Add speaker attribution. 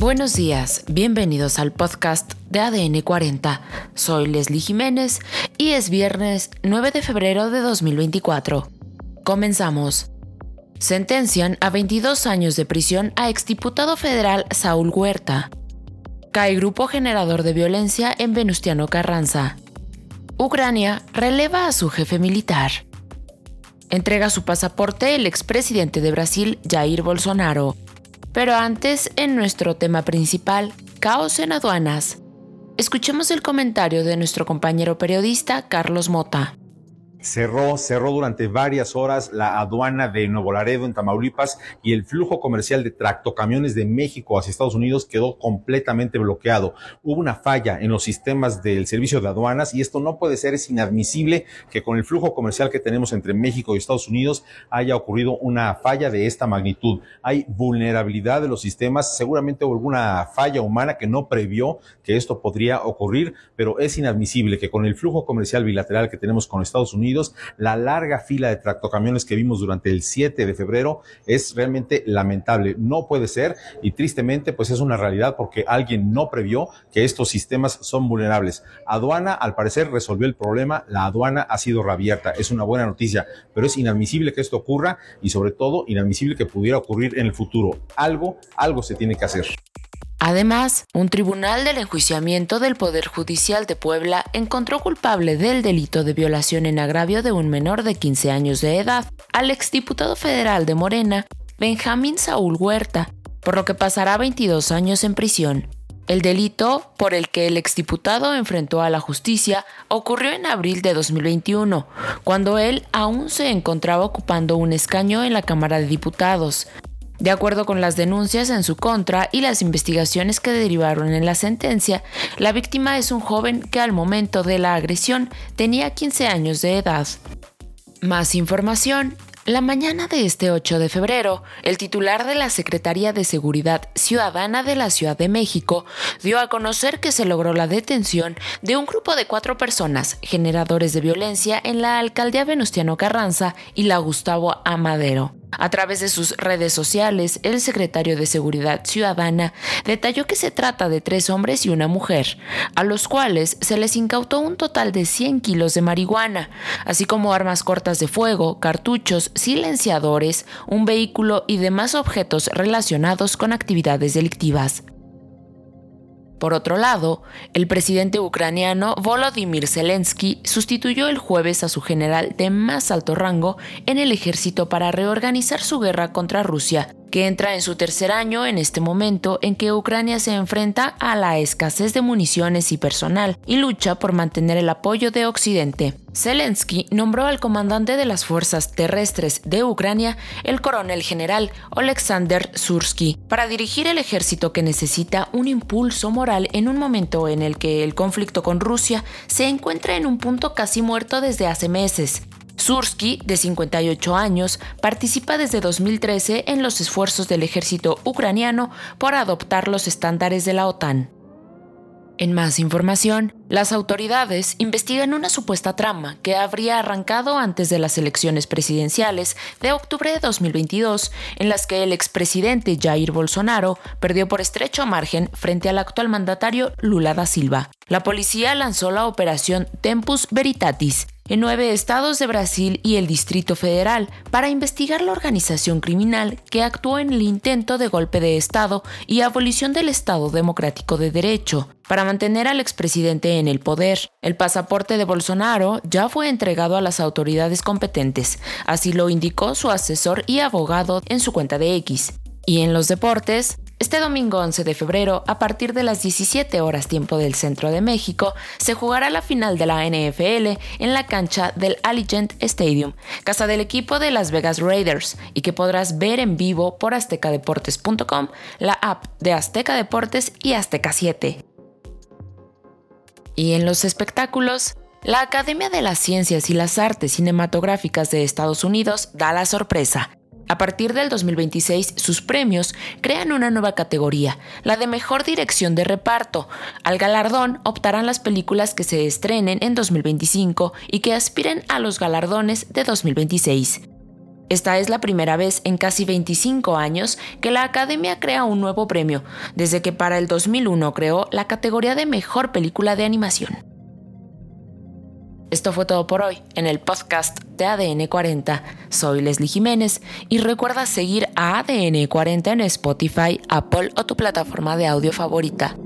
Speaker 1: Buenos días, bienvenidos al podcast de ADN 40. Soy Leslie Jiménez y es viernes 9 de febrero de 2024. Comenzamos. Sentencian a 22 años de prisión a exdiputado federal Saúl Huerta. Cae grupo generador de violencia en Venustiano Carranza. Ucrania releva a su jefe militar. Entrega su pasaporte el expresidente de Brasil, Jair Bolsonaro. Pero antes, en nuestro tema principal, caos en aduanas. Escuchemos el comentario de nuestro compañero periodista Carlos Mota.
Speaker 2: Cerró, cerró durante varias horas la aduana de Nuevo Laredo en Tamaulipas y el flujo comercial de tractocamiones de México hacia Estados Unidos quedó completamente bloqueado. Hubo una falla en los sistemas del servicio de aduanas y esto no puede ser, es inadmisible que con el flujo comercial que tenemos entre México y Estados Unidos haya ocurrido una falla de esta magnitud. Hay vulnerabilidad de los sistemas, seguramente hubo alguna falla humana que no previó que esto podría ocurrir, pero es inadmisible que con el flujo comercial bilateral que tenemos con Estados Unidos la larga fila de tractocamiones que vimos durante el 7 de febrero es realmente lamentable. No puede ser y tristemente pues es una realidad porque alguien no previó que estos sistemas son vulnerables. Aduana al parecer resolvió el problema, la aduana ha sido reabierta, es una buena noticia, pero es inadmisible que esto ocurra y sobre todo inadmisible que pudiera ocurrir en el futuro. Algo, algo se tiene que hacer.
Speaker 1: Además, un tribunal del enjuiciamiento del Poder Judicial de Puebla encontró culpable del delito de violación en agravio de un menor de 15 años de edad al exdiputado federal de Morena, Benjamín Saúl Huerta, por lo que pasará 22 años en prisión. El delito por el que el exdiputado enfrentó a la justicia ocurrió en abril de 2021, cuando él aún se encontraba ocupando un escaño en la Cámara de Diputados, de acuerdo con las denuncias en su contra y las investigaciones que derivaron en la sentencia, la víctima es un joven que al momento de la agresión tenía 15 años de edad. Más información la mañana de este 8 de febrero, el titular de la Secretaría de Seguridad Ciudadana de la Ciudad de México dio a conocer que se logró la detención de un grupo de cuatro personas generadores de violencia en la alcaldía Venustiano Carranza y la Gustavo Amadero. A través de sus redes sociales, el secretario de Seguridad Ciudadana detalló que se trata de tres hombres y una mujer, a los cuales se les incautó un total de 100 kilos de marihuana, así como armas cortas de fuego, cartuchos, silenciadores, un vehículo y demás objetos relacionados con actividades delictivas. Por otro lado, el presidente ucraniano Volodymyr Zelensky sustituyó el jueves a su general de más alto rango en el ejército para reorganizar su guerra contra Rusia que entra en su tercer año en este momento en que Ucrania se enfrenta a la escasez de municiones y personal y lucha por mantener el apoyo de Occidente. Zelensky nombró al comandante de las fuerzas terrestres de Ucrania, el coronel general Oleksandr Sursky, para dirigir el ejército que necesita un impulso moral en un momento en el que el conflicto con Rusia se encuentra en un punto casi muerto desde hace meses. Sursky, de 58 años, participa desde 2013 en los esfuerzos del ejército ucraniano por adoptar los estándares de la OTAN. En más información, las autoridades investigan una supuesta trama que habría arrancado antes de las elecciones presidenciales de octubre de 2022, en las que el expresidente Jair Bolsonaro perdió por estrecho margen frente al actual mandatario Lula da Silva. La policía lanzó la operación Tempus Veritatis, en nueve estados de Brasil y el Distrito Federal para investigar la organización criminal que actuó en el intento de golpe de Estado y abolición del Estado Democrático de Derecho. Para mantener al expresidente en el poder, el pasaporte de Bolsonaro ya fue entregado a las autoridades competentes, así lo indicó su asesor y abogado en su cuenta de X. Y en los deportes, este domingo 11 de febrero, a partir de las 17 horas tiempo del centro de México, se jugará la final de la NFL en la cancha del Allegiant Stadium, casa del equipo de Las Vegas Raiders, y que podrás ver en vivo por aztecadeportes.com, la app de Azteca Deportes y Azteca 7. Y en los espectáculos, la Academia de las Ciencias y las Artes Cinematográficas de Estados Unidos da la sorpresa a partir del 2026, sus premios crean una nueva categoría, la de mejor dirección de reparto. Al galardón optarán las películas que se estrenen en 2025 y que aspiren a los galardones de 2026. Esta es la primera vez en casi 25 años que la Academia crea un nuevo premio, desde que para el 2001 creó la categoría de Mejor Película de Animación. Esto fue todo por hoy en el podcast de ADN 40. Soy Leslie Jiménez y recuerda seguir a ADN 40 en Spotify, Apple o tu plataforma de audio favorita.